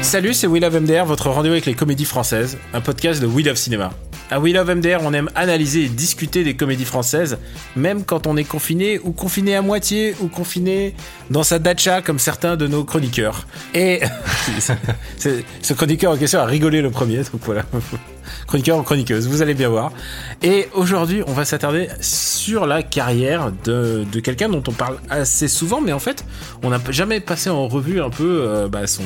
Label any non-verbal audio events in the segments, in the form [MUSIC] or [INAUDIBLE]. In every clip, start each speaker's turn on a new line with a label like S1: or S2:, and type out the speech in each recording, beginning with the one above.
S1: Salut, c'est We Love MDR, votre rendez-vous avec les comédies françaises, un podcast de We Love Cinéma. À We Love MDR, on aime analyser et discuter des comédies françaises, même quand on est confiné ou confiné à moitié ou confiné dans sa dacha comme certains de nos chroniqueurs. Et [LAUGHS] ce chroniqueur en question a rigolé le premier, donc voilà. Chroniqueur ou chroniqueuse, vous allez bien voir. Et aujourd'hui, on va s'attarder sur la carrière de, de quelqu'un dont on parle assez souvent, mais en fait, on n'a jamais passé en revue un peu euh, bah, son,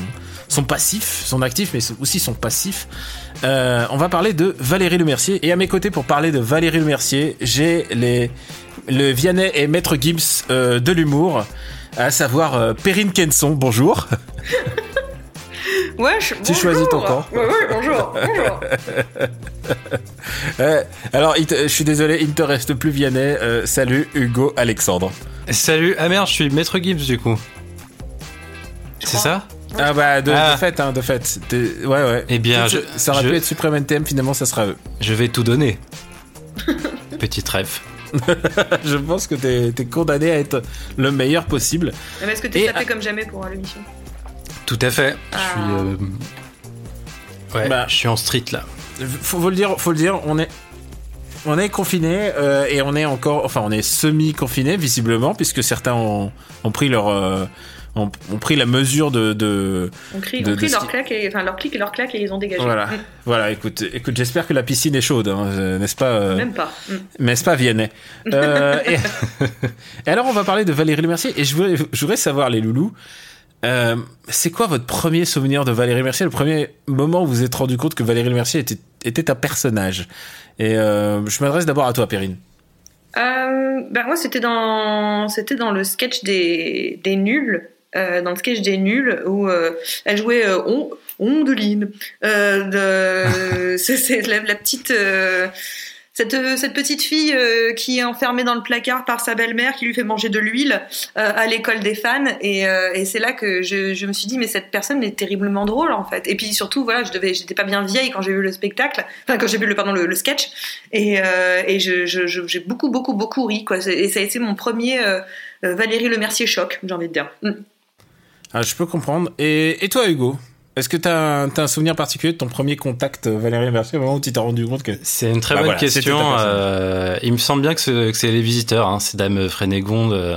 S1: son passif, son actif, mais aussi son passif. Euh, on va parler de Valérie Lemercier. Et à mes côtés, pour parler de Valérie Lemercier, j'ai les, le Vianney et Maître Gibbs euh, de l'humour, à savoir Perrine Kenson. Bonjour. [LAUGHS]
S2: Ouais, je,
S1: Tu choisis ton camp.
S2: Ouais, ouais, bonjour, bonjour. [LAUGHS]
S1: Euh, alors, je suis désolé, il ne te reste plus Vianney. Euh, salut Hugo Alexandre.
S3: Salut, ah merde, je suis Maître Gibbs du coup. C'est ça
S1: Ah bah de,
S3: Ah.
S1: de fait, hein, de fait. Ouais, ouais.
S3: Eh bien,
S1: Ça-
S3: je-
S1: ça aurait
S3: je-
S1: pu être Supreme NTM, finalement ça sera eux.
S3: Je vais tout donner. [LAUGHS] Petit rêve. [LAUGHS]
S1: Je pense que t'es es condamné à être le meilleur possible.
S2: Mais est-ce que t'es tapé comme jamais pour l'émission
S3: Tout à fait. Je
S2: Ah.
S3: suis. euh, Ouais,
S1: Bah.
S3: je suis en street là.
S1: Faut, faut le dire, faut le dire, on est, on est confiné euh, et on est encore, enfin on est semi confiné visiblement puisque certains ont, ont pris leur, euh, ont, ont pris la mesure de, de
S2: On crie,
S1: De-
S2: on crie
S1: de
S2: leur claque, et, enfin leur clic et leur claque et ils ont dégagé.
S1: voilà, voilà. Écoute, écoute, j'espère que la piscine est chaude, hein, n'est-ce pas euh,
S2: Même pas. Mm.
S1: N'est-ce pas, Vianney [LAUGHS] Euh, et... [LAUGHS] et alors, on va parler de Valérie Lemercier. Et je voudrais, je voudrais savoir, les loulous, euh, c'est quoi votre premier souvenir de Valérie Lemercier Le premier moment où vous vous êtes rendu compte que Valérie Lemercier était, était un personnage. Et euh, je m'adresse d'abord à toi, Perrine.
S2: Euh, bah moi c'était dans c'était dans le sketch des, des nuls dans le sketch des nuls où elle jouait on, Ondeline. De- [LAUGHS] c'est la, la petite cette, cette petite fille euh, qui est enfermée dans le placard par sa belle-mère qui lui fait manger de l'huile euh, à l'école des fans. Et, euh, c'est là que je, me suis dit mais cette personne est terriblement drôle en fait. Et puis surtout voilà je devais j'étais pas bien vieille quand j'ai vu le spectacle. Enfin quand j'ai vu le pardon le, sketch. Et, euh, j'ai beaucoup beaucoup beaucoup ri et ça a été mon premier euh, euh, Valérie Le Mercier choc j'ai envie de dire. Mm.
S1: Ah, je peux comprendre. Et toi, Hugo? Est-ce que t'as un, t'as un souvenir particulier de ton premier contact euh, Valérie Lemercier au moment où tu t'es rendu compte que...
S3: C'est une très
S1: Bah
S3: bonne
S1: voilà,
S3: question. euh, il me semble bien que c'est les visiteurs, hein, c'est Dame Frénégonde. euh.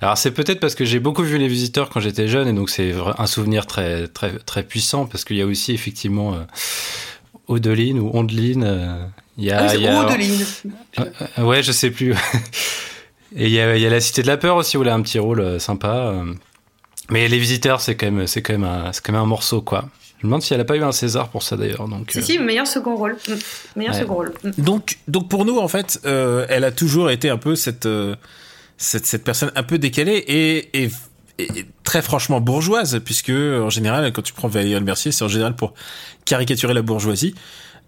S3: Alors c'est peut-être parce que j'ai beaucoup vu les visiteurs quand j'étais jeune et donc c'est un souvenir très très très puissant parce qu'il y a aussi effectivement euh, Odeline ou Ondeline. euh, il y a,
S2: ah oui c'est
S3: il y a-
S2: Odeline
S3: Euh, Ouais, je sais plus. [LAUGHS] Et il y a, il y a la Cité de la Peur aussi où elle a un petit rôle euh, sympa. Mais les visiteurs, c'est quand même, c'est quand même, un, c'est quand même un morceau quoi. Je me demande si elle a pas eu un César pour ça d'ailleurs. Donc.
S2: si
S3: euh,
S2: si meilleur second rôle Mm. meilleur
S3: Ouais.
S2: second rôle Mm.
S1: Donc, donc pour nous, en fait, euh, elle a toujours été un peu cette, euh, cette, cette personne un peu décalée et, et, et très franchement bourgeoise, puisque en général, quand tu prends Valérie Mercier, c'est en général pour caricaturer la bourgeoisie.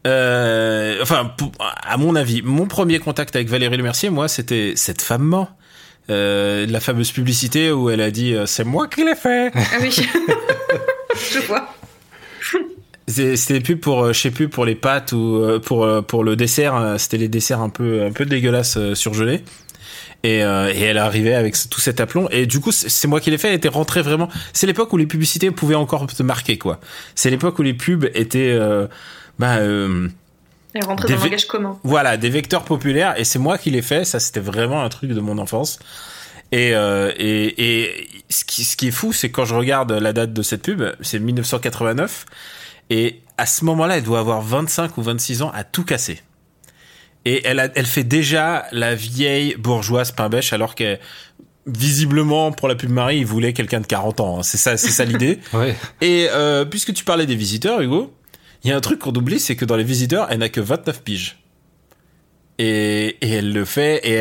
S1: Euh, enfin, pour- à mon avis, mon premier contact avec Valérie Lemercier, moi, c'était cette femme euh, la fameuse publicité où elle a dit euh, c'est moi qui l'ai fait.
S2: ah oui [LAUGHS] je vois
S1: C'était pubs pour, euh, je sais plus, pour les pâtes ou euh, pour pour le dessert. C'était les desserts un peu un peu dégueulasses surgelés. Et, euh, et elle arrivait avec tout cet aplomb. Et du coup, c'est c'est moi qui l'ai fait. Elle était rentrée vraiment. C'est l'époque où les publicités pouvaient encore te marquer, quoi. C'est l'époque où les pubs étaient, euh, bah, euh,
S2: rentrée
S1: Des
S2: dans le langage commun
S1: voilà, des vecteurs populaires. Et c'est moi qui l'ai fait. Ça, c'était vraiment un truc de mon enfance. Et, euh, et, et ce, qui, ce qui est fou, c'est quand je regarde la date de cette pub, c'est 1989. Et à ce moment-là, elle doit avoir 25 ou 26 ans à tout casser. Et elle, a, elle fait déjà la vieille bourgeoise pain bêche, alors que visiblement, pour la pub Marie, il voulait quelqu'un de 40 ans. hein. C'est ça, c'est ça l'idée. [LAUGHS]
S3: Ouais.
S1: Et euh, puisque tu parlais des visiteurs, Hugo, il y a un truc qu'on oublie, c'est que dans les visiteurs, elle n'a que 29 piges. et, elle le fait et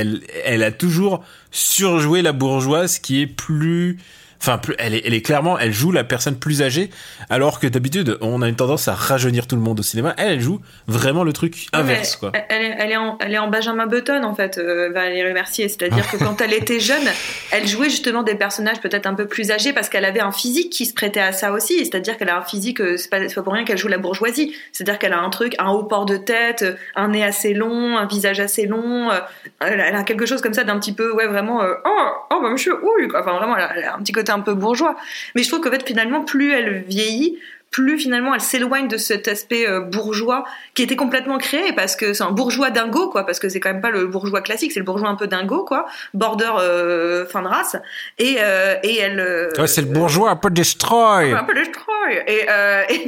S1: elle a toujours surjoué la bourgeoise qui est plus Enfin, elle est, elle est clairement, elle joue la personne plus âgée, alors que d'habitude, on a une tendance à rajeunir tout le monde au cinéma. Elle, elle joue vraiment le truc inverse, quoi.
S2: Elle, est, elle, est en, elle est en Benjamin Button, en fait, euh, Valérie Mercier. C'est-à-dire que quand elle était jeune, elle jouait justement des personnages peut-être un peu plus âgés parce qu'elle avait un physique qui se prêtait à ça aussi. C'est-à-dire qu'elle a un physique, euh, c'est pas, pas pour rien qu'elle joue la bourgeoisie. C'est-à-dire qu'elle a un truc, un haut port de tête, un nez assez long, un visage assez long. Euh, elle a quelque chose comme ça d'un petit peu, ouais, vraiment, oh, oh, bah, monsieur, ouh. Enfin, vraiment, elle a un petit côté un peu bourgeois. Mais je trouve qu'en fait, finalement, plus elle vieillit, plus finalement elle s'éloigne de cet aspect euh, bourgeois qui était complètement créé parce que c'est un bourgeois dingo quoi parce que c'est quand même pas le bourgeois classique c'est le bourgeois un peu dingo quoi border euh, fin de race. Et euh, et elle
S1: ouais, c'est le bourgeois un peu destroy.
S2: un peu destroy. Et, et,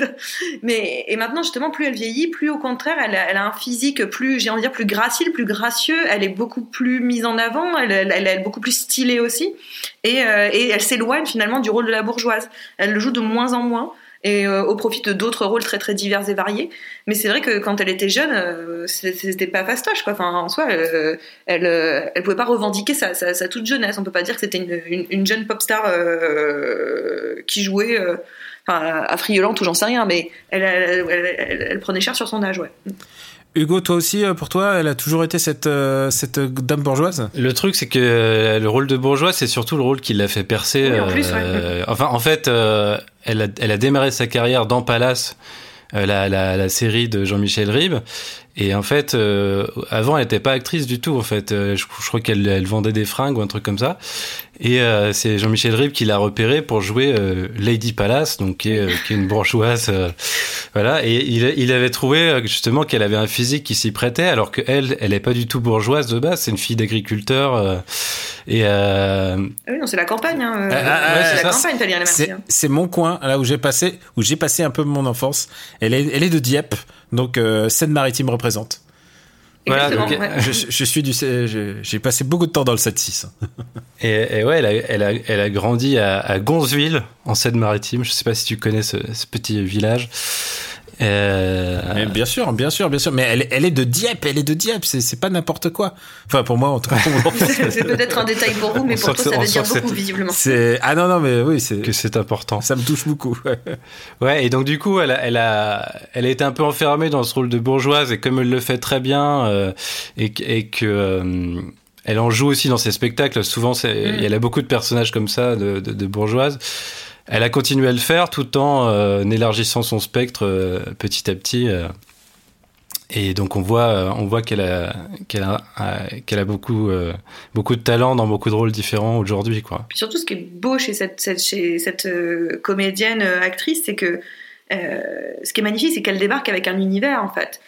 S2: mais et maintenant justement plus elle vieillit plus au contraire elle a, elle a un physique plus j'ai envie de dire plus gracile plus gracieux. Elle est beaucoup plus mise en avant elle, elle, elle est beaucoup plus stylée aussi. Et, et elle s'éloigne finalement du rôle de la bourgeoise. Elle le joue de moins en moins et euh, au profit de d'autres rôles très très divers et variés. Mais c'est vrai que quand elle était jeune, euh, c'était pas fastoche. Enfin, en soi, euh, elle, elle, pouvait pas revendiquer sa, toute jeunesse. On peut pas dire que c'était une, une, une, jeune pop star qui jouait enfin, affriolante ou j'en sais rien, mais elle, elle, elle, prenait cher sur son âge, ouais.
S1: Hugo, toi aussi, pour toi, elle a toujours été cette, cette dame bourgeoise?
S3: Le truc, c'est que le rôle de bourgeoise, c'est surtout le rôle qui l'a fait percer.
S2: Oui, en plus, ouais.
S3: Enfin, en fait, elle a, elle a démarré sa carrière dans Palace, euh, la, la, la, série de Jean-Michel Ribes. Et en fait, euh, avant, elle n'était pas actrice du tout. En fait, euh, je, je, crois qu'elle elle vendait des fringues ou un truc comme ça. Et euh, c'est Jean-Michel Ribes qui l'a repéré pour jouer euh, Lady Palace, donc qui est, euh, qui est une bourgeoise, voilà. Et il, il, avait trouvé justement qu'elle avait un physique qui s'y prêtait, alors que elle, elle est pas du tout bourgeoise de base. C'est une fille d'agriculteur. et
S2: ah oui, non, c'est la campagne. Hein. Ah, ah, ouais, c'est la campagne, Valérie Merci. Hein.
S1: C'est mon coin, là où j'ai passé, où j'ai passé un peu mon enfance. Elle est, elle est de Dieppe, donc Seine-Maritime représente.
S3: Voilà, donc,
S1: je, je, suis du, j'ai passé beaucoup de temps dans le 7-6.
S3: et, et, ouais, elle a, elle a, elle a grandi à, à Gonzeville, en Seine-Maritime. Je sais pas si tu connais ce, ce petit village.
S1: Euh... bien sûr, bien sûr, bien sûr. Mais elle, elle est de Dieppe, elle est de Dieppe. C'est pas n'importe quoi. Enfin, pour moi, en tout cas. [LAUGHS]
S2: c'est peut-être un détail pour vous, mais pour toi, ça veut dire beaucoup, visiblement.
S1: Ah non, non, mais oui, c'est.
S3: Que c'est important.
S1: Ça me touche beaucoup.
S3: ouais, et donc, du coup, elle a, elle a, elle a été un peu enfermée dans ce rôle de bourgeoise, et comme elle le fait très bien, euh, et, et, que. Euh, elle en joue aussi dans ses spectacles. Souvent, mm. elle a beaucoup de personnages comme ça, de, de, de bourgeoises. Elle a continué à le faire tout en euh, élargissant son spectre euh, petit à petit. Euh. et donc on voit, on voit qu'elle a, qu'elle a, qu'elle a beaucoup, beaucoup de talent dans beaucoup de rôles différents aujourd'hui, quoi.
S2: Puis surtout, ce qui est beau chez cette, chez cette comédienne actrice, c'est que ce qui est magnifique, c'est qu'elle débarque avec un univers en fait.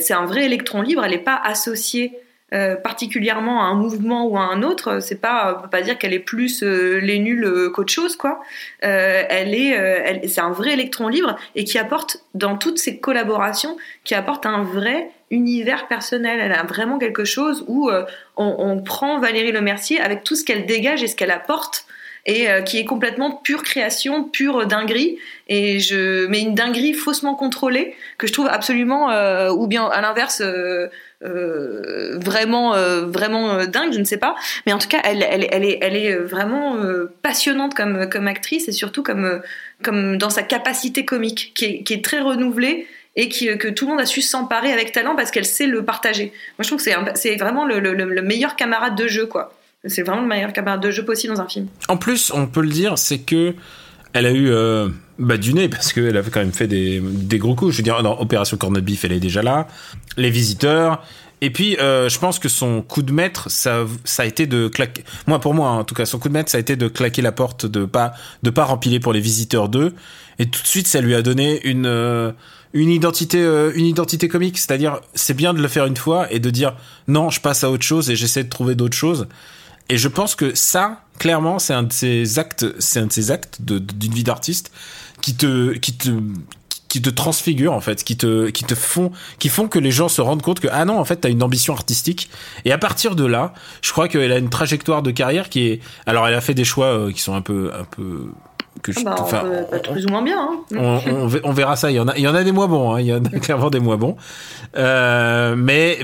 S2: c'est un vrai électron libre. Elle n'est pas associée euh, particulièrement à un mouvement ou à un autre. C'est pas, on peut pas dire qu'elle est plus euh, les nuls euh, qu'autre chose, quoi. elle est, c'est un vrai électron libre et qui apporte dans toutes ses collaborations, qui apporte un vrai univers personnel. Elle a vraiment quelque chose où on, prend Valérie Lemercier avec tout ce qu'elle dégage et ce qu'elle apporte et qui est complètement pure création, pure dinguerie et je mais une dinguerie faussement contrôlée que je trouve absolument ou bien à l'inverse euh, vraiment euh, vraiment euh, dingue, je ne sais pas. Mais en tout cas, elle, elle, est, elle est vraiment passionnante comme, comme actrice et surtout comme, comme dans sa capacité comique, qui est, très renouvelée et qui, que tout le monde a su s'emparer avec talent parce qu'elle sait le partager. Moi, je trouve que c'est, vraiment le, le, le, meilleur camarade de jeu, quoi. C'est vraiment le meilleur camarade de jeu possible dans un film.
S1: En plus, on peut le dire, c'est que elle a eu euh, bah, du nez parce qu'elle avait quand même fait des, des gros coups. Je veux dire, dans Opération Corned Beef, elle est déjà là. Les visiteurs. Et puis, euh, je pense que son coup de maître, ça, ça a été de claquer. Moi, pour moi, en tout cas, son coup de maître, ça a été de claquer la porte, de pas, de pas rempiler pour les visiteurs d'eux. Et tout de suite, ça lui a donné une, euh, une identité, euh, une identité comique. C'est-à-dire, c'est bien de le faire une fois et de dire non, je passe à autre chose et j'essaie de trouver d'autres choses. Et je pense que ça, clairement, c'est un de ces actes, c'est un de ces actes d'une vie d'artiste qui te, qui te, qui te transfigurent en fait, qui te, qui te font, qui font que les gens se rendent compte que ah non, en fait, t'as une ambition artistique. Et à partir de là, je crois qu'elle a une trajectoire de carrière qui est, alors elle a fait des choix euh, qui sont un peu, un peu
S2: que je, ah bah, enfin, on peut, plus ou moins bien. Hein.
S1: On, on, verra ça. Il y en a, il y en a des moins bons. Hein. Il y en a [LAUGHS] clairement des moins bons. Euh, mais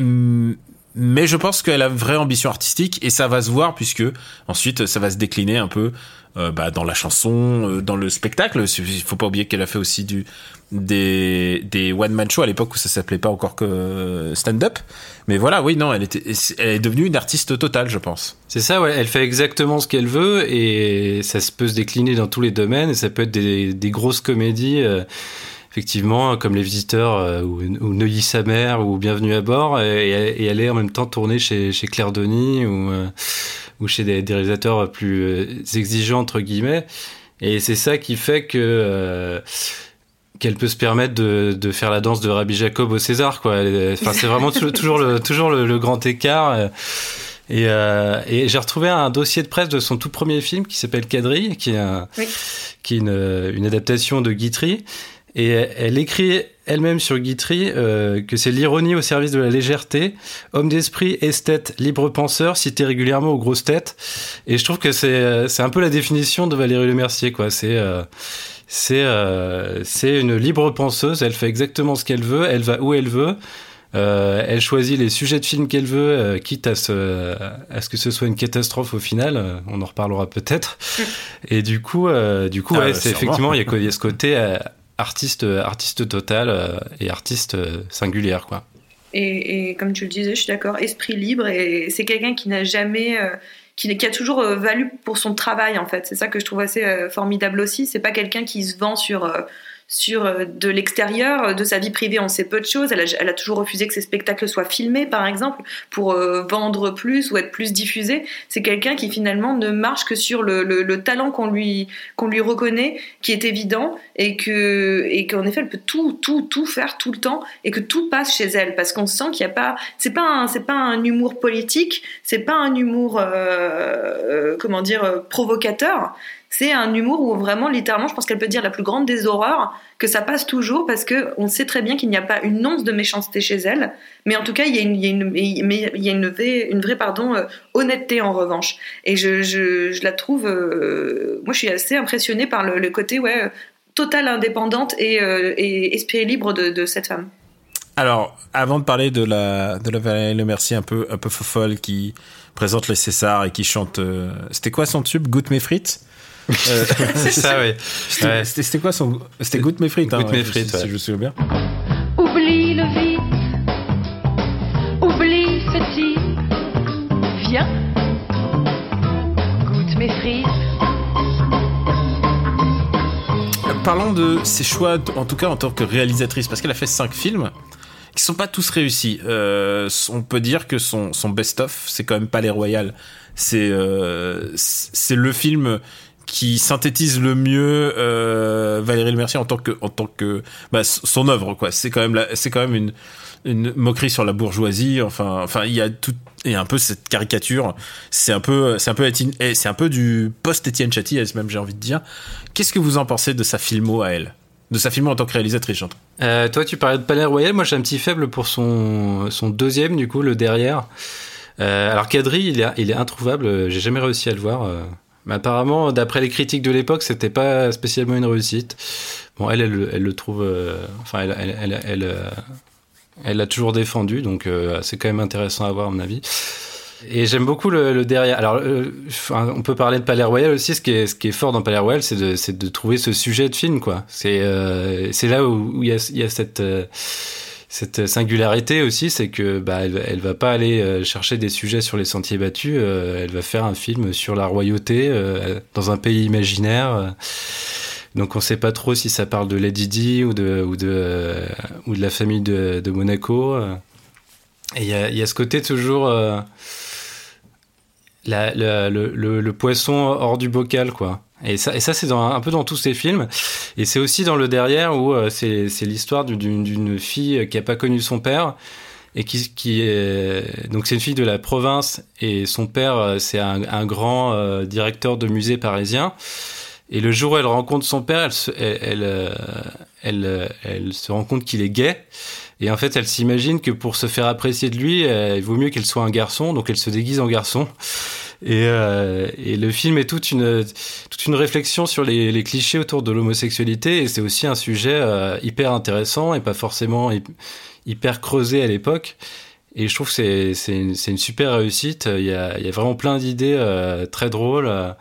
S1: mais je pense qu'elle a une vraie ambition artistique et ça va se voir puisque ensuite ça va se décliner un peu euh, bah, dans la chanson, euh, dans le spectacle. Il faut pas oublier qu'elle a fait aussi du des des one man show à l'époque où ça s'appelait pas encore que stand up. Mais voilà, oui, non, elle était, elle est devenue une artiste totale, je pense.
S3: C'est ça, ouais. Elle fait exactement ce qu'elle veut et ça peut se décliner dans tous les domaines et ça peut être des, des grosses comédies. Euh, effectivement, comme Les Visiteurs euh, ou, ou, Neuilly sa mère ou Bienvenue à bord, et, et, est en même temps tournée chez, chez Claire Denis ou, euh, ou chez des, des, réalisateurs plus euh, exigeants, entre guillemets. Et c'est ça qui fait que qu'elle peut se permettre de, de, faire la danse de Rabbi Jacob au César, quoi. Enfin, c'est vraiment toujours le, toujours le, le grand écart. Et, euh, et j'ai retrouvé un dossier de presse de son tout premier film qui s'appelle Quadrille, qui est, un, oui. qui est une, une adaptation de Guitry. Et elle écrit elle-même sur Guitry euh, que c'est l'ironie au service de la légèreté, homme d'esprit, esthète, libre penseur, cité régulièrement aux grosses têtes. Et je trouve que c'est c'est un peu la définition de Valérie Lemercier, quoi. C'est euh, c'est euh, c'est une libre penseuse. Elle fait exactement ce qu'elle veut. Elle va où elle veut. Euh, elle choisit les sujets de films qu'elle veut, euh, quitte à ce, à ce que ce soit une catastrophe au final. Euh, on en reparlera peut-être. [LAUGHS] Et du coup, du coup, ah, ouais, c'est effectivement, il y, a, il y a ce côté artiste, artiste total et artiste singulière, quoi.
S2: Et, comme tu le disais, je suis d'accord, esprit libre et c'est quelqu'un qui n'a jamais, euh, qui, a toujours euh, valu pour son travail en fait. C'est ça que je trouve assez euh, formidable aussi. C'est pas quelqu'un qui se vend sur sur euh, de l'extérieur, de sa vie privée, on sait peu de choses. Elle a, toujours refusé que ses spectacles soient filmés, par exemple, pour euh, vendre plus ou être plus diffusés. C'est quelqu'un qui finalement ne marche que sur le, le, le talent qu'on lui lui reconnaît, qui est évident, et et qu'en effet elle peut tout tout tout faire tout le temps et que tout passe chez elle parce qu'on sent qu'il n'y a pas c'est pas pas un humour politique, c'est pas un humour euh, euh comment dire provocateur c'est un humour où vraiment, littéralement, je pense qu'elle peut dire la plus grande des horreurs, que ça passe toujours parce que on sait très bien qu'il n'y a pas une once de méchanceté chez elle, mais en tout cas, il y a une, vraie, honnêteté en revanche. Et je, la trouve, euh, moi, je suis assez impressionnée par le, côté, ouais, totale indépendante et, euh, esprit libre de, cette femme.
S1: Alors, avant de parler de la de la Valérie Le Mercier un peu un peu folle qui présente les Césars et qui chante, euh, c'était quoi son tube, Goûte mes frites?
S3: Euh, [LAUGHS] c'est ça, oui.
S1: C'était ouais. quoi son. C'était Goûte mes frites, hein,
S3: Goûte mes frites,
S1: si, si je me souviens bien.
S4: Oublie le vide, oublie ceci, viens, goûte mes frites.
S1: Parlons de ses choix, en tout cas en tant que réalisatrice, parce qu'elle a fait cinq films qui sont pas tous réussis. Euh, on peut dire que son, son best-of, c'est quand même pas les Royales. C'est euh, c'est le film qui synthétise le mieux euh, Valérie Le Mercier en tant que en tant que bah, son œuvre quoi. C'est quand même c'est quand même une une moquerie sur la bourgeoisie. Enfin enfin il y a tout et un peu cette caricature. C'est un peu c'est un peu c'est un peu du post Étienne Châty même j'ai envie de dire. Qu'est-ce que vous en pensez de sa filmo à elle? De sa filmo en tant que réalisatrice
S3: euh, toi tu parlais de Palais Royal. Moi j'ai un petit faible pour son son deuxième du coup le derrière. Euh, alors Cadry il est il est introuvable. J'ai jamais réussi à le voir. Mais apparemment, d'après les critiques de l'époque, c'était pas spécialement une réussite. Bon, elle, elle, elle le trouve. Euh, enfin, elle, elle, elle, elle, euh, l'a toujours défendu, donc euh, c'est quand même intéressant à voir, à mon avis. Et j'aime beaucoup le, derrière. Alors, on peut parler de Palais Royal aussi. Ce qui est, ce qui est fort dans Palais Royal, c'est de, de trouver ce sujet de film, quoi. C'est, là où il y y a cette cette singularité aussi, c'est que bah, elle, va pas aller euh, chercher des sujets sur les sentiers battus, euh, elle va faire un film sur la royauté euh, dans un pays imaginaire. Donc on sait pas trop si ça parle de Lady Di ou de ou de ou de la famille de, Monaco. Et il y a, ce côté toujours le, poisson hors du bocal, quoi. Et ça, et ça c'est un peu dans tous ces films. Et c'est aussi dans le derrière où euh, c'est l'histoire d'une fille qui a pas connu son père et qui, qui est donc c'est une fille de la province et son père euh, c'est un, un, grand euh, directeur de musée parisien. Et le jour où elle rencontre son père, elle se, elle, elle, elle, elle se rend compte qu'il est gay. Et en fait, elle s'imagine que pour se faire apprécier de lui, il vaut mieux qu'elle soit un garçon, donc elle se déguise en garçon. Et, euh, et, le film est toute une, toute une réflexion sur les, les clichés autour de l'homosexualité. Et c'est aussi un sujet euh, hyper intéressant et pas forcément hyper creusé à l'époque. Et je trouve que c'est c'est une, c'est une super réussite. Il y a, il y a vraiment plein d'idées euh, très drôles. Alors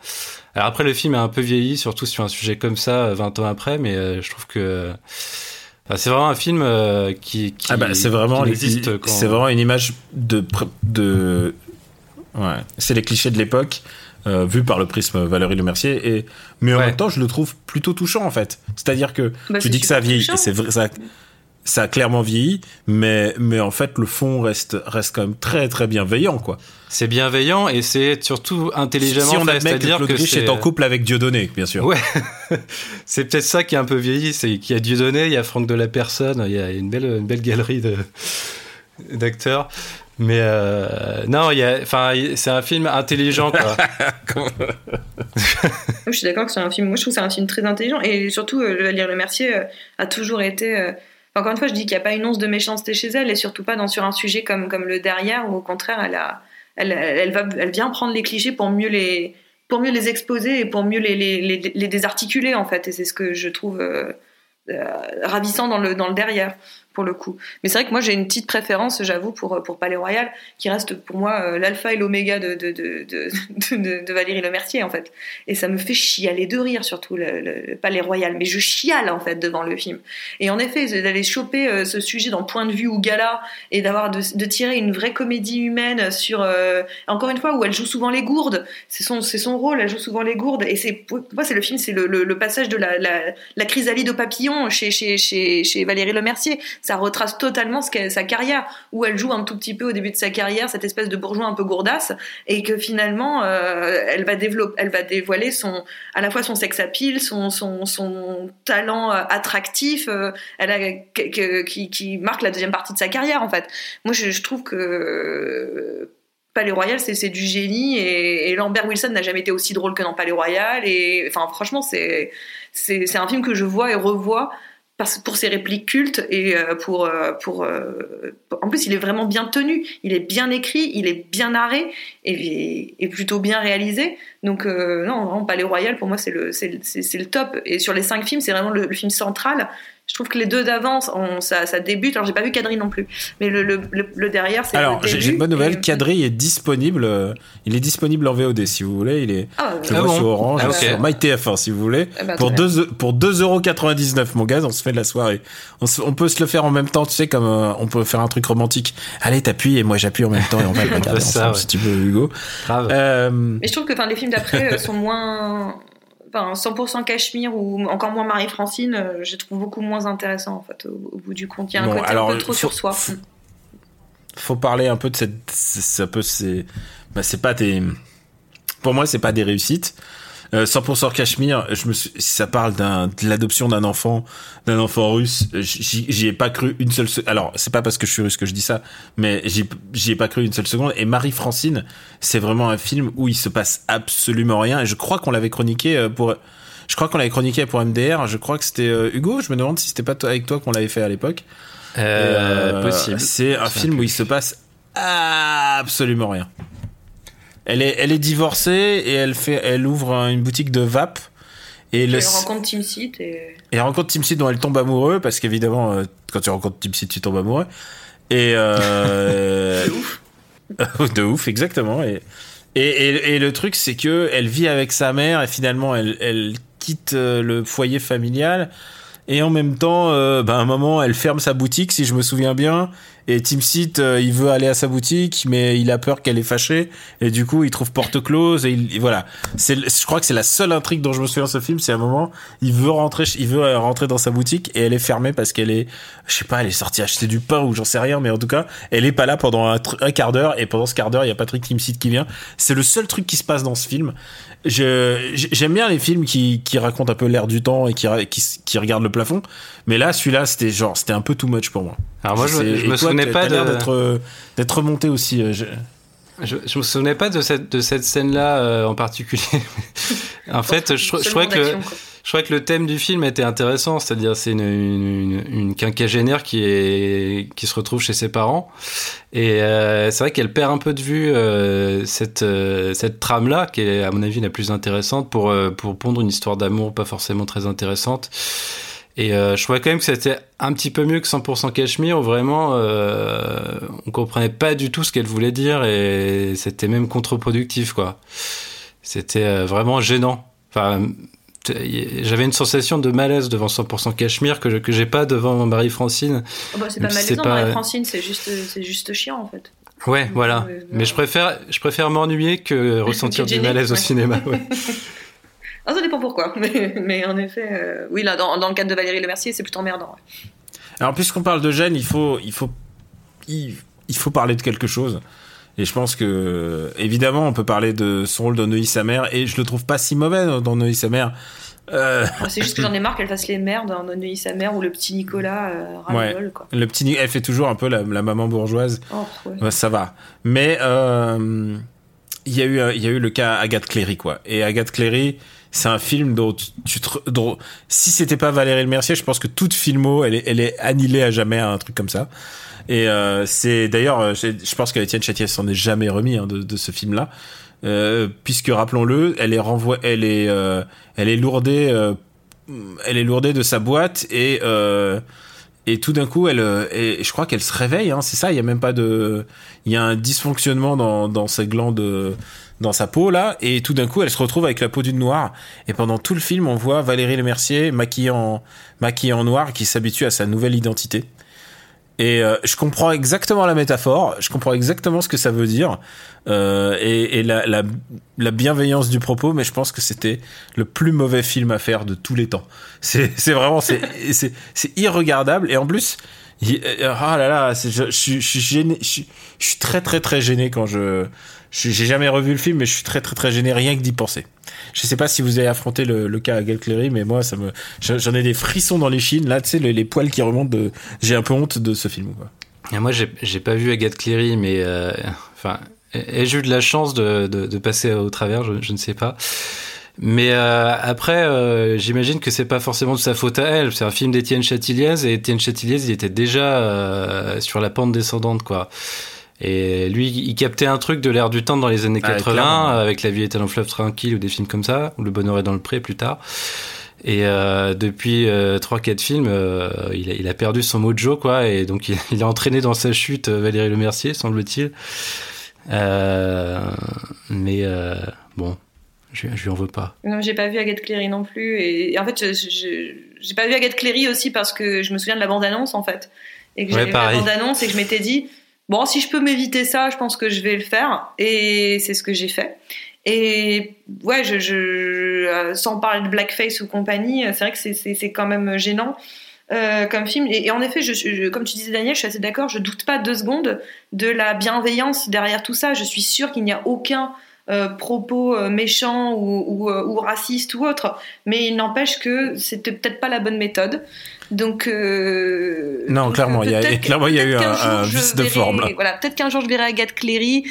S3: après, le film est un peu vieilli, surtout sur un sujet comme ça, 20 ans après, mais euh, je trouve que c'est vraiment un film euh, qui, qui
S1: Ah bah c'est vraiment,
S3: qui n'existe qu'en-
S1: c'est vraiment une image de de ouais, c'est les clichés de l'époque euh, vu par le prisme Valérie Lemercier et mais en
S3: Ouais.
S1: même temps je le trouve plutôt touchant en fait. C'est-à-dire que
S2: Bah,
S1: tu dis que ça a
S2: super
S1: vieilli,
S2: touchant.
S1: et c'est vrai ça ça a clairement vieilli, mais mais en fait le fond reste reste quand même très très bienveillant quoi.
S3: C'est bienveillant et c'est surtout intelligemment
S1: si on
S3: fait,
S1: admet que
S3: c'est-à-dire
S1: Claude
S3: que
S1: Rich
S3: c'est
S1: est en couple avec Dieudonné, bien sûr.
S3: Ouais, [LAUGHS] c'est peut-être ça qui est un peu vieilli, c'est qu'il y a Dieudonné, il y a Franck de la Personne, il y a une belle, une belle galerie de d'acteurs. Mais euh, non, il y a, enfin, c'est un film intelligent, quoi. [LAUGHS] [LAUGHS]
S2: Je suis d'accord que c'est un film. Moi, je trouve que c'est un film très intelligent et surtout, euh, Valérie Le Mercier euh, a toujours été. euh, Encore une fois, je dis qu'il n'y a pas une once de méchanceté chez elle et surtout pas dans sur un sujet comme comme le derrière où au contraire, elle a, elle, elle va, elle vient prendre les clichés pour mieux les pour mieux les exposer et pour mieux les les, les, les désarticuler en fait. Et c'est ce que je trouve euh, euh, ravissant dans le dans le derrière pour le coup. Mais c'est vrai que moi j'ai une petite préférence, j'avoue, pour pour Palais Royal, qui reste pour moi euh, l'alpha et l'oméga de de, de, de, [LAUGHS] de, Valérie Lemercier en fait. Et ça me fait chialer de rire surtout le, le, Palais Royal. Mais je chiale en fait devant le film. Et en effet, d'aller choper euh, ce sujet dans Point de vue ou Gala et d'avoir de, de tirer une vraie comédie humaine sur euh, encore une fois où elle joue souvent les gourdes. C'est son c'est son rôle, elle joue souvent les gourdes. Et c'est pour moi c'est le film, c'est le, le, le passage de la, la, la chrysalide au papillon chez chez chez, chez Valérie Lemercier ça retrace totalement sa carrière, où elle joue un tout petit peu au début de sa carrière cette espèce de bourgeois un peu gourdasse, et que finalement euh, elle va développer, elle va dévoiler son, à la fois son sex appeal, son son, talent euh, attractif, euh, qui, marque la deuxième partie de sa carrière en fait. Moi je, trouve que Palais Royal, c'est du génie et, Lambert Wilson n'a jamais été aussi drôle que dans Palais Royal. Et enfin, franchement, c'est un film que je vois et revois parce, pour ses répliques cultes et euh, pour euh, pour euh, en plus il est vraiment bien tenu, il est bien écrit, il est bien narré et, et plutôt bien réalisé. Donc euh, non, vraiment Palais Royal pour moi c'est le c'est le top. Et sur les cinq films, c'est vraiment le, le film central. Je trouve que les deux d'avance, on- ça, ça débute. Alors j'ai pas vu Cadry non plus, mais le, le, le, le derrière c'est.
S1: Alors,
S2: le
S1: j'ai une bonne nouvelle.
S2: et-
S1: est disponible. euh, il est disponible en VOD si vous voulez. Il est
S2: Ah,
S1: je
S3: Ah bon
S1: sur Orange,
S3: Ah,
S1: sur MyTF1 si vous voulez.
S2: Eh ben,
S1: pour
S2: très
S1: 2 pour 2,99€ mon gars, on se fait de la soirée. On, se- on peut se le faire en même temps, tu sais, comme euh, on peut faire un truc romantique. Allez, t'appuies et moi j'appuie en même temps et on va [LAUGHS] le regarder
S3: ça,
S1: ensemble
S3: ouais.
S1: si tu veux, Hugo.
S3: Grave.
S1: Euh,
S2: Mais je trouve que enfin, les films d'après sont moins. Enfin, 100% Cachemire ou encore moins Marie-Francine, euh, je trouve beaucoup moins intéressants en fait, au, au bout du compte. Il y a un
S1: Bon,
S2: côté
S1: alors,
S2: un peu trop
S1: faut-
S2: sur soi.
S1: faut- faut parler un peu de cette, peu c'est, bah c'est pas des, pour moi c'est pas des réussites. Euh, 100% Cachemire, je me suis, si ça parle d'un, de l'adoption d'un enfant, d'un enfant russe, j'y, ai pas cru une seule seconde. Alors, c'est pas parce que je suis russe que je dis ça, mais j'y, ai pas cru une seule seconde. Et Marie-Francine, c'est vraiment un film où il se passe absolument rien. Et je crois qu'on l'avait chroniqué euh, pour, je crois qu'on l'avait chroniqué pour MDR. Je crois que c'était euh, Hugo. Je me demande si c'était pas toi- avec toi qu'on l'avait fait à l'époque.
S3: Euh,
S1: Euh,
S3: possible.
S1: C'est un film où il se passe absolument rien. Elle est, elle est divorcée et elle fait, elle ouvre un- une boutique de vape et le,
S2: Elle rencontre Team Seat et.
S1: et elle rencontre Tim Seed dont elle tombe amoureux parce qu'évidemment euh, quand tu rencontres Tim Seed tu tombes amoureux et euh, [LAUGHS]
S2: De ouf. [LAUGHS]
S1: de ouf exactement et et, et, et le truc c'est que elle vit avec sa mère et finalement elle, elle quitte euh, le foyer familial et en même temps euh, bah, à un moment elle ferme sa boutique si je me souviens bien et Tim Seat euh, il veut aller à sa boutique mais il a peur qu'elle est fâchée. Et du coup il trouve porte close et, il, et voilà. C'est je crois que c'est la seule intrigue dont je me souviens de ce film c'est à un moment il veut rentrer il veut euh, rentrer dans sa boutique et elle est fermée parce qu'elle est je sais pas elle est sortie acheter du pain ou j'en sais rien mais en tout cas elle est pas là pendant un, un quart d'heure. Et pendant ce quart d'heure il y a Patrick Timsit qui vient. C'est le seul truc qui se passe dans ce film. Je j'ai- j'aime bien les films qui qui racontent un peu l'air du temps et qui qui, regardent le plafond. Mais là celui-là c'était genre c'était un peu too much pour moi.
S3: Alors moi, je, me
S1: toi,
S3: souvenais pas de.
S1: d'être euh, d'être remonté aussi euh, je-
S3: Je, je me souvenais pas de cette de cette scène-là euh, en particulier. [LAUGHS] en fait, je, je crois que
S2: d'action, quoi.
S3: je crois que le thème du film était intéressant, c'est-à-dire c'est une, une, une, une quinquagénaire qui est qui se retrouve chez ses parents et euh, c'est vrai qu'elle perd un peu de vue euh, cette euh, cette trame là qui est à mon avis la plus intéressante pour euh, pour pondre une histoire d'amour pas forcément très intéressante. Et euh, je trouvais quand même que c'était un petit peu mieux que 100% Cachemire, où vraiment euh, on comprenait pas du tout ce qu'elle voulait dire et c'était même contre-productif, quoi. C'était euh, vraiment gênant. Enfin, j'avais une sensation de malaise devant 100% Cachemire que je- que j'ai pas devant Marie-Francine.
S2: Oh, bah, c'est pas malaisant,
S3: pas-
S2: Marie-Francine, c'est juste, c'est juste chiant en fait.
S3: Ouais, voilà.
S2: Ouais,
S3: Mais je préfère, je préfère m'ennuyer que [LAUGHS] ressentir du malaise au cinéma. ouais. [LAUGHS]
S2: Ah, ça dépend pourquoi. [LAUGHS] Mais, mais en effet, euh, oui, là, dans, dans le cadre de Valérie Lemercier, c'est plutôt emmerdant. ouais.
S1: Alors puisqu'on parle de gêne, il faut, il faut, il, il faut parler de quelque chose. Et je pense que, évidemment, on peut parler de son rôle dans Neuilly sa mère, et je le trouve pas si mauvais dans Neuilly sa mère. Euh,
S2: Ouais, C'est juste que j'en ai [LAUGHS] marre qu'elle fasse les merdes dans Neuilly sa mère ou le petit Nicolas euh, quoi.
S1: le petit, elle fait toujours un peu la, la maman bourgeoise.
S2: Oh, ouais.
S1: Ça va. Mais euh, il y a eu, euh, il y a eu le cas Agathe Cléry, quoi. Et Agathe Cléry, c'est un film dont tu, tu te, si c'était pas Valérie Le Mercier, je pense que toute filmo, elle est, elle est annihilée à jamais à un truc comme ça. Et euh, c'est d'ailleurs, euh, je pense qu'Étienne Châtier s'en est jamais remis hein, de, de ce film-là, euh, puisque rappelons-le, elle est renvoi, elle est, euh, elle est lourdée, euh, elle est lourdée de sa boîte et euh, et tout d'un coup, elle, et je crois qu'elle se réveille. Hein, c'est ça. Il y a même pas de, il y a un dysfonctionnement dans dans ses glandes, dans sa peau là, et tout d'un coup, elle se retrouve avec la peau d'une noire. Et pendant tout le film, on voit Valérie Lemercier maquillée en maquillée en noir, qui s'habitue à sa nouvelle identité. Et euh, je comprends exactement la métaphore, je comprends exactement ce que ça veut dire euh, et, la, la, la bienveillance du propos, mais je pense que c'était le plus mauvais film à faire de tous les temps. C'est vraiment c'est c'est irregardable et en plus euh, ah là là, je, je, je je suis, très très très gêné quand je j'ai jamais revu le film, mais je suis très très très gêné rien que d'y penser. Je sais pas si vous avez affronté le, le cas à Gal Clery, mais moi ça me j'en ai des frissons dans les chines là, tu sais les, poils qui remontent j'ai un peu honte de ce film quoi.
S3: Et moi, j'ai j'ai pas vu Agathe Cléry, mais euh, enfin, ai-je eu de la chance de, de, de passer au travers? Je, je ne sais pas. Mais euh, après, euh, j'imagine que c'est pas forcément de sa faute à elle. C'est un film d'Étienne Châtilliez et Étienne Châtilliez, il était déjà euh, sur la pente descendante, quoi. Et lui, il captait un truc de l'air du temps dans les années
S1: Ouais,
S3: 80,
S1: clairement.
S3: avec La vie est un fleuve tranquille ou des films comme ça, ou Le bonheur est dans le pré plus tard. Et euh, depuis euh, trois quatre films, euh, il, a, il a perdu son mojo quoi, et donc il, il a entraîné dans sa chute euh, Valérie Lemercier, semble-t-il. Euh, mais euh, bon, je, je lui en veux pas.
S2: Non, j'ai pas vu Agathe Cléry non plus. Et, et en fait, j'ai pas vu Agathe Cléry aussi parce que je me souviens de la bande-annonce, en fait. Et que
S3: Ouais,
S2: j'avais vu la bande-annonce et que je m'étais dit, bon, si je peux m'éviter ça, je pense que je vais le faire. Et c'est ce que j'ai fait. Et ouais, je, euh, sans parler de blackface ou compagnie, c'est vrai que c'est- quand même gênant. euh, comme film et, en effet, comme tu disais Daniel, je suis assez d'accord. Je doute pas deux secondes de la bienveillance derrière tout ça. Je suis sûre qu'il n'y a aucun euh, propos euh, méchant ou, ou, euh, ou raciste ou autre, mais il n'empêche que c'était peut-être pas la bonne méthode. Donc euh,
S1: Non,
S2: donc,
S1: clairement, il y a- clairement, il y a eu un- vice de
S2: verrai-
S1: forme, là.
S2: Voilà, peut-être qu'un jour je verrai Agathe Cléry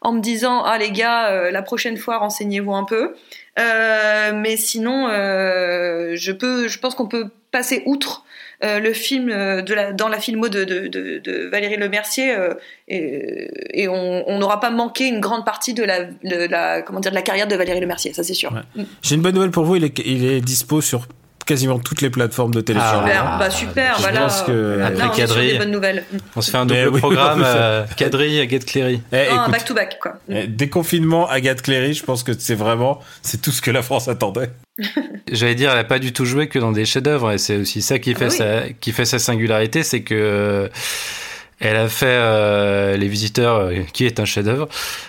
S2: en me disant ah les gars, euh, la prochaine fois renseignez-vous un peu. Euh, mais sinon, euh, je peux, je pense qu'on peut passer outre euh, le film euh, de la, dans la filmo de, de, de, de Valérie Lemercier euh, et, et on n'aura pas manqué une grande partie de la, de la, comment dire, de la carrière de Valérie Lemercier, ça c'est sûr.
S1: Ouais. J'ai une bonne nouvelle pour vous, il est, il est dispo sur quasiment toutes les plateformes de téléchargement.
S2: Super,
S3: Ah,
S2: bah super,
S1: je
S2: voilà.
S1: pense que-
S2: Là,
S3: Après
S2: on est sur
S3: Quadrille.
S2: des bonnes nouvelles.
S3: On se fait un double
S1: oui,
S3: programme, [LAUGHS] euh, Quadrille, Agathe Cléry.
S1: Eh,
S2: Non,
S1: écoute,
S2: back to back quoi.
S1: eh, déconfinement, Agathe Cléry, je pense que c'est vraiment, c'est tout ce que la France attendait. [LAUGHS]
S3: J'allais dire, elle a pas du tout joué que dans des chefs-d'œuvre, et c'est aussi ça qui
S2: Ah
S3: fait
S2: oui.
S3: sa, qui fait sa singularité, c'est que euh, elle a fait euh, Les Visiteurs, euh, qui est un chef-d'œuvre.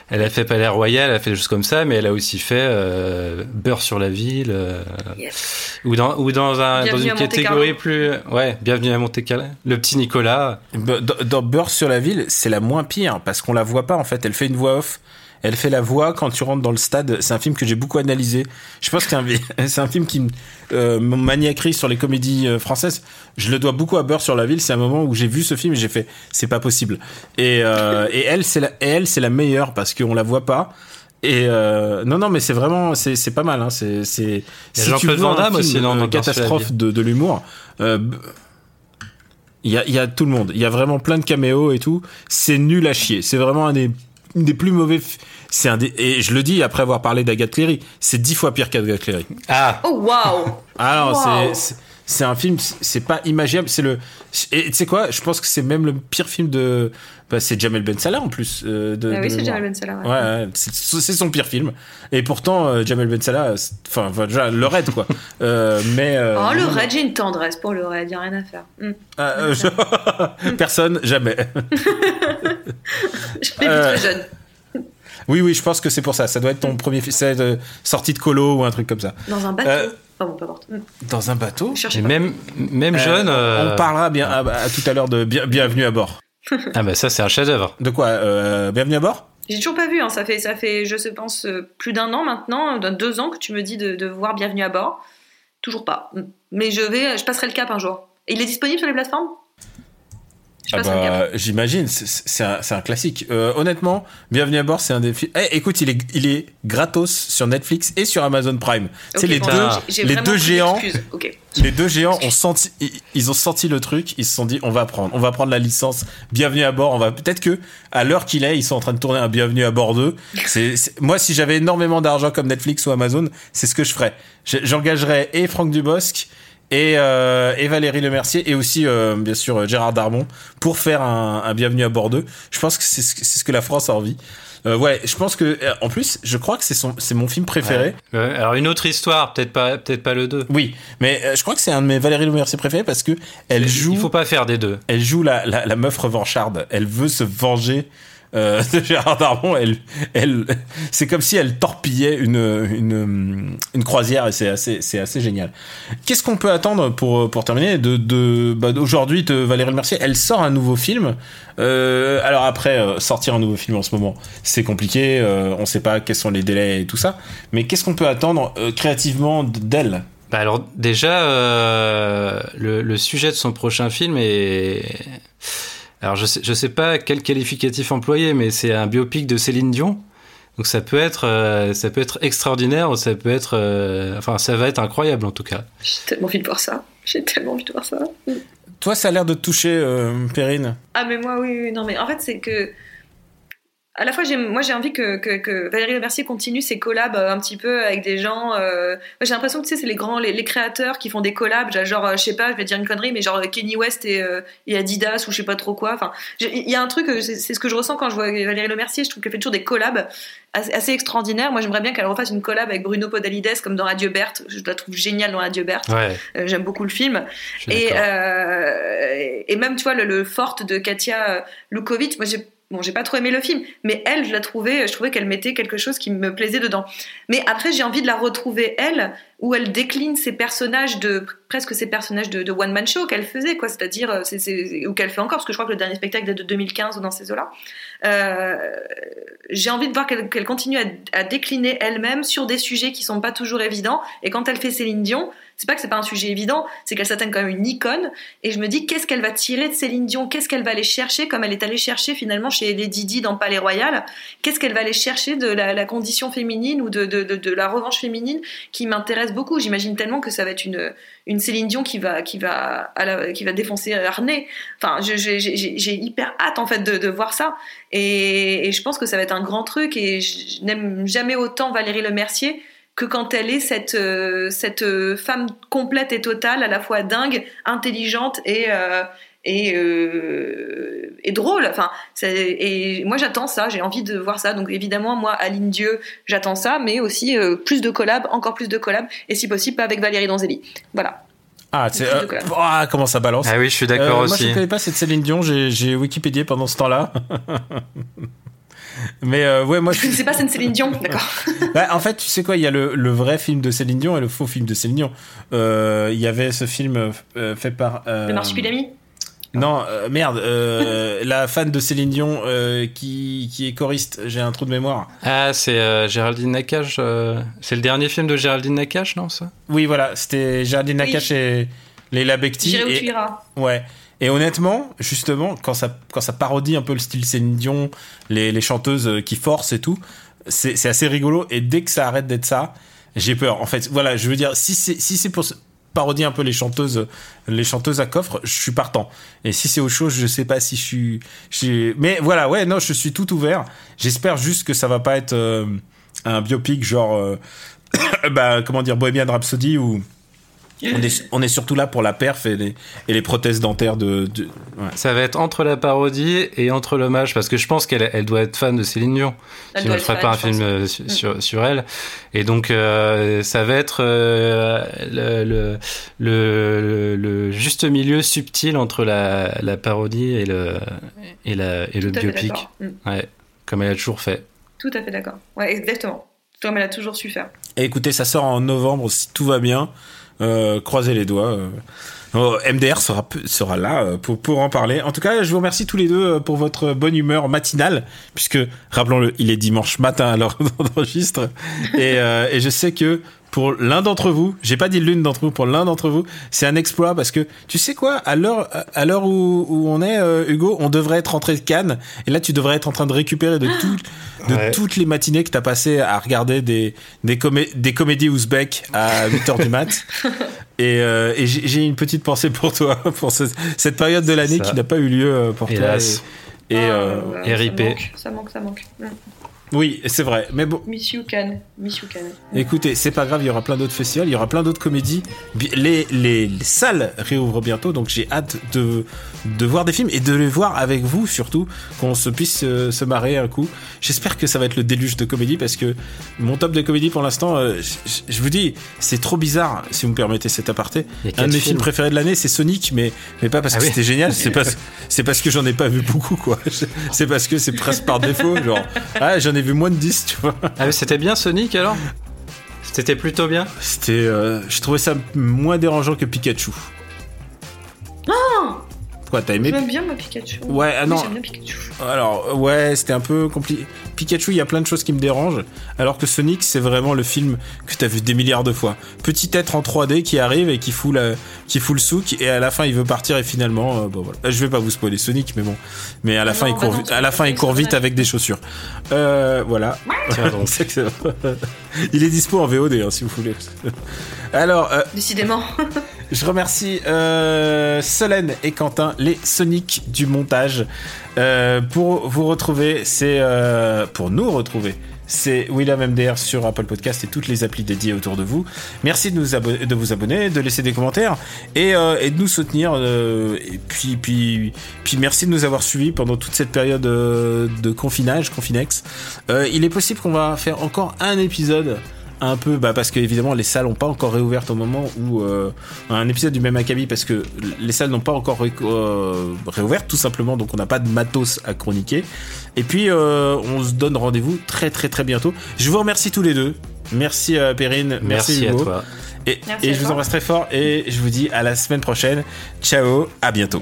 S3: Elle a fait Palais Royal, elle a fait des choses comme ça, mais elle a aussi fait euh, Beurre sur la ville, euh,
S2: Yes.
S3: ou dans ou dans un dans
S2: Bienvenue
S3: une catégorie plus, ouais, Bienvenue à Monte Carlo, le petit Nicolas.
S1: Dans, dans Beurre sur la ville, c'est la moins pire parce qu'on la voit pas en fait. Elle fait une voix off. Elle fait la voix quand tu rentres dans le stade. C'est un film que j'ai beaucoup analysé. Je pense que [LAUGHS] c'est un, film qui me euh, maniaquerie sur les comédies euh, françaises. Je le dois beaucoup à Beurre sur la ville. C'est un moment où j'ai vu ce film et j'ai fait c'est pas possible. Et, euh, et elle c'est la, et elle c'est la meilleure parce qu'on la voit pas. Et euh, non non mais c'est vraiment c'est c'est pas mal. Hein. C'est si
S3: Jean-Claude Van Damme aussi, non, dans
S1: catastrophe de, de l'humour. Euh, il y a, il y a tout le monde. Il y a vraiment plein de caméos et tout. C'est nul à chier. C'est vraiment un des, une des plus mauvais. C'est un des, et je le dis après avoir parlé d'Agathe Cléry. C'est dix fois pire qu'Agathe Cléry.
S3: Ah,
S2: Oh waouh
S1: Ah non,
S2: Wow.
S1: c'est, c'est- c'est un film, c'est pas imaginable. C'est le, et tu sais quoi, je pense que c'est même le pire film de, bah, c'est Jamel Ben Salah en plus. euh, de,
S2: Ah oui,
S1: de
S2: c'est. Jamel Ben Salah. ouais.
S1: Ouais, ouais, c'est son pire film. Et pourtant, euh, Jamel Ben Salah, enfin, enfin, déjà, le raid, quoi. [LAUGHS] Euh, mais. euh,
S2: Oh, le raid, j'ai une tendresse pour le raid, y a rien à faire. Hmm.
S1: Ah, euh, je- [LAUGHS] Personne, jamais. [LAUGHS] [LAUGHS]
S2: Je vu
S1: Euh,
S2: très jeune.
S1: Oui, oui, je pense que c'est pour ça. Ça doit être ton premier film, c'est de sortie de colo ou un truc comme ça.
S2: Dans un bateau.
S1: euh,
S2: Enfin bon, peu importe. Hmm.
S1: Dans un bateau?
S3: Et même, même
S1: Euh,
S3: jeune. euh,
S1: On parlera bien à, à tout à l'heure de bien- Bienvenue à bord.
S3: Ah bah ça, c'est un chef-d'œuvre.
S1: De quoi euh, Bienvenue à bord?
S2: J'ai toujours pas vu, hein. ça, fait, ça fait, je sais, pense, euh, plus d'un an maintenant, deux ans que tu me dis de, de voir Bienvenue à bord. Toujours pas. Hmm. Mais je vais, je passerai le cap un jour. Et il est disponible sur les plateformes?
S1: Ah bah, J'imagine, c'est- un, c'est un classique. Euh, honnêtement, Bienvenue à bord, c'est un des films. Eh, écoute, il est, il est gratos sur Netflix et sur Amazon Prime.
S2: Ok,
S1: c'est les
S2: bon,
S1: deux, les deux géants.
S2: l'excuse. Ok.
S1: Les deux géants ont senti, ils- ont senti le truc, ils se sont dit, on va prendre, on va prendre la licence. Bienvenue à bord. On va peut-être que à l'heure qu'il est, ils sont en train de tourner un Bienvenue à bord 2. C'est, moi, si j'avais énormément d'argent comme Netflix ou Amazon, c'est ce que je ferais. Je- J'engagerais et Franck Dubosc et, euh, et Valérie Lemercier et aussi euh, bien sûr euh, Gérard Darmon pour faire un, un Bienvenue à bord 2. Je pense que c'est ce, que- c'est ce que la France a envie. Euh, ouais, je pense que euh, en plus, je crois que c'est son, c'est mon film préféré.
S3: Ouais, alors une autre histoire, peut-être pas, peut-être pas le 2.
S1: Oui, mais euh, je crois que c'est un de mes Valérie Lemercier préférés parce que elle joue.
S3: Il faut pas faire des deux.
S1: elle joue la, la, la meuf revancharde. Elle veut se venger euh, [LAUGHS] Gérard Darmon. Elle, elle, c'est comme si elle torpillait une, une, croisière et c'est assez, c'est assez génial. Qu'est-ce qu'on peut attendre pour, pour terminer de, de, bah, Valérie Mercier Elle sort un nouveau film. Euh, alors après, euh, sortir un nouveau film en ce moment, c'est compliqué. On sait pas quels sont les délais et tout ça. Mais qu'est-ce qu'on peut attendre créativement d'elle?
S3: Bah alors déjà, le sujet de son prochain film est... Alors je sais, je sais pas quel qualificatif employer, mais c'est un biopic de Céline Dion. Donc ça peut être, euh, ça peut être extraordinaire, ou ça peut être, euh, enfin ça va être incroyable en tout cas.
S2: J'ai tellement envie de voir ça. J'ai tellement envie de voir ça.
S1: Toi, ça a l'air de te toucher, euh, Perrine.
S2: Ah mais moi oui, oui non mais en fait c'est que à la fois moi j'ai envie que, que, que Valérie Le Mercier continue ses collabs euh, un petit peu avec des gens euh, j'ai l'impression que tu sais c'est les grands les, les créateurs qui font des collabs genre euh, je sais pas je vais dire une connerie mais genre Kenny West et, euh, et Adidas ou je sais pas trop quoi. Enfin il y a un truc c'est ce que je ressens quand je vois Valérie Le Mercier je trouve qu'elle fait toujours des collabs assez, extraordinaires. Moi j'aimerais bien qu'elle refasse une collab avec Bruno Podalides comme dans Adieu Berthe. Je la trouve géniale dans Adieu Berthe.
S3: Ouais.
S2: Euh, j'aime beaucoup le film. Et, euh, et même, tu vois, le, le forte de Katia Lukovic, moi, j'ai. Bon, j'ai pas trop aimé le film, mais elle, je la trouvais, je trouvais qu'elle mettait quelque chose qui me plaisait dedans. Mais après, j'ai envie de la retrouver elle, où elle décline ses personnages de presque ses personnages de, one man show qu'elle faisait, quoi. C'est-à-dire, euh, ou qu'elle fait encore, parce que je crois que le dernier spectacle date de 2015 ou dans ces eaux-là. Euh, j'ai envie de voir qu'elle, continue à, décliner elle-même sur des sujets qui sont pas toujours évidents. Et quand elle fait Céline Dion, c'est pas que c'est pas un sujet évident, c'est qu'elle s'atteigne quand même une icône. Et je me dis, qu'est-ce qu'elle va tirer de Céline Dion? Qu'est-ce qu'elle va aller chercher, comme elle est allée chercher finalement chez Lady Di dans Palais Royal? Qu'est-ce qu'elle va aller chercher de la, condition féminine ou de, de la revanche féminine qui m'intéresse beaucoup J'imagine tellement que ça va être une, une Céline Dion qui va, qui va, qui va défoncer Arnay. Enfin, j'ai hyper hâte en fait de, voir ça. Et, je pense que ça va être un grand truc. Et je n'aime jamais autant Valérie Le Mercier que quand elle est cette, euh, cette euh, femme complète et totale, à la fois dingue, intelligente et, euh, et, euh, et drôle. Enfin, c'est- et moi j'attends ça, j'ai envie de voir ça. Donc évidemment, moi, Aline Dieu, j'attends ça, mais aussi euh, plus de collabs, encore plus de collabs, et si possible pas avec Valérie Donzelli. Voilà.
S1: Ah, c'est, euh, ah, comment ça balance?
S3: Ah oui, je suis
S1: Euh,
S3: d'accord
S1: Moi, je
S3: aussi.
S1: ne connais pas cette Céline Dion. J'ai, j'ai Wikipédié pendant ce temps-là. [LAUGHS] Mais euh, ouais, moi, je...
S2: C'est pas cette Céline Dion, [LAUGHS] d'accord.
S1: Bah, en fait, tu sais quoi Il y a le, le vrai film de Céline Dion et le faux film de Céline Dion. Euh, Il y avait ce film euh, fait par. euh,
S2: Le Marsupilami
S1: Non, euh, merde. euh, [LAUGHS] la fan de Céline Dion euh, qui, qui est choriste. J'ai un trou de mémoire.
S3: Ah, c'est euh, Géraldine Nakache. euh, C'est le dernier film de Géraldine Nakache, non ça?
S1: Oui, voilà. C'était Géraldine
S2: Oui.
S1: Nakache et Leila Bekti.
S2: J'irai où
S1: et-
S2: tu iras.
S1: Ouais. Et honnêtement, justement, quand ça, quand ça parodie un peu le style Céline Dion, les, les chanteuses qui forcent et tout, c'est assez rigolo. Et dès que ça arrête d'être ça, j'ai peur. En fait, voilà, je veux dire, si c'est si c'est pour parodier un peu les chanteuses, les chanteuses à coffre, je suis partant. Et si c'est autre chose, je sais pas si je suis, je suis- Mais voilà, ouais, non, je suis tout ouvert. J'espère juste que ça va pas être euh, un biopic genre, euh, [COUGHS] bah, comment dire, Bohemian Rhapsody ou On est, on est surtout là pour la perf et les, et les prothèses dentaires de. de- ouais.
S3: Ça va être entre la parodie et entre l'hommage, parce que je pense qu'elle elle doit être fan de Céline Dion.
S2: Elle doit
S3: elle
S2: être
S3: ferait pas un film euh, sur, sur, sur elle. Et donc, euh, ça va être euh, le, le, le, le juste milieu subtil entre la, la parodie et le, et la, et le
S2: Tout à fait
S3: biopic.
S2: Mm.
S3: Ouais, comme elle a toujours fait.
S2: Tout à fait d'accord. Ouais, exactement. Comme elle a toujours su faire.
S1: Et écoutez, ça sort en novembre si tout va bien. Euh, croisez les doigts. euh. Oh, MDR sera, sera là euh, pour, pour en parler. En tout cas, je vous remercie tous les deux pour votre bonne humeur matinale, puisque, rappelons-le, il est dimanche matin [LAUGHS] enregistre. Et, euh, et je sais que pour l'un d'entre vous, j'ai pas dit l'une d'entre vous, pour l'un d'entre vous, c'est un exploit parce que tu sais quoi, à l'heure à l'heure où, où on est, euh, Hugo, on devrait être rentré de Cannes, et là tu devrais être en train de récupérer de, tout, de
S3: Ouais.
S1: toutes les matinées que t'as passé à regarder des des, comé- des comédies ouzbek à 8h du mat. [LAUGHS] Et, euh, et j'ai une petite pensée pour toi, [LAUGHS] pour ce- cette période de l'année qui n'a pas eu lieu euh, pour
S3: Hélas.
S1: toi. Et, et,
S2: Ah,
S1: euh,
S3: et
S2: ça
S3: RIP.
S2: manque, Ça manque, ça manque.
S1: Oui, c'est vrai. Mais bon,
S2: Miss You Can. Miss You Can.
S1: Écoutez, c'est pas grave, il y aura plein d'autres festivals, il y aura plein d'autres comédies. Les, les, les salles réouvrent bientôt, donc j'ai hâte de, de voir des films et de les voir avec vous surtout, qu'on se puisse euh, se marrer un coup. J'espère que ça va être le déluge de comédie parce que mon top de comédie pour l'instant, euh, je, vous dis, c'est trop bizarre si vous me permettez cet aparté. Un de mes films
S3: films.
S1: préférés de l'année, c'est Sonic, mais, mais pas parce
S3: Ah
S1: que
S3: oui.
S1: c'était génial, c'est [LAUGHS] parce, c'est parce que j'en ai pas vu beaucoup, quoi. [LAUGHS] C'est parce que c'est presque par défaut, genre, ah, j'en ai vu moins de 10, tu vois.
S3: Ah, mais c'était bien Sonic alors? C'était plutôt bien?
S1: C'était, euh, je trouvais ça moins dérangeant que Pikachu. Quoi, t'as aimé
S2: J'aime bien ma Pikachu.
S1: Ouais, ah non.
S2: J'aime bien Pikachu.
S1: Alors, ouais, c'était un peu compliqué. Pikachu, il y a plein de choses qui me dérangent, alors que Sonic, c'est vraiment le film que t'as vu des milliards de fois. Petit être en 3D qui arrive et qui fout, la, qui fout le souk, et à la fin, il veut partir, et finalement, euh, bon, voilà. Je vais pas vous spoiler Sonic, mais bon. Mais à la
S2: Ah
S1: fin,
S2: non,
S1: il court,
S2: bah non,
S1: à la fin, il court vite avec des chaussures. Euh, voilà. [LAUGHS]
S3: Tiens donc.
S1: Il est dispo en VOD, hein, si vous voulez. [LAUGHS] Alors, euh,
S2: Décidément. [LAUGHS]
S1: je remercie euh, Solène et Quentin, les Sonic du montage. Euh, pour vous retrouver, c'est euh, pour nous retrouver. C'est William MDR sur Apple Podcast et toutes les applis dédiées autour de vous. Merci de, vous abonner, de laisser des commentaires et, de nous soutenir. et puis, merci de nous avoir suivis pendant toute cette période de confinage, confinex. Il est possible qu'on va faire encore un épisode un peu bah parce que évidemment les salles n'ont pas encore réouvertes au moment où euh, un épisode du même acabit parce que les salles n'ont pas encore ré- euh, réouvertes tout simplement. Donc on n'a pas de matos à chroniquer. Et puis euh, on se donne rendez-vous très très très bientôt. Je vous remercie tous les deux. Merci euh, Perrine. Merci,
S3: Merci à
S1: Hugo.
S3: toi.
S1: et,
S2: Merci
S1: et
S2: à
S1: je vous embrasse très fort et je vous dis à la semaine prochaine. Ciao à bientôt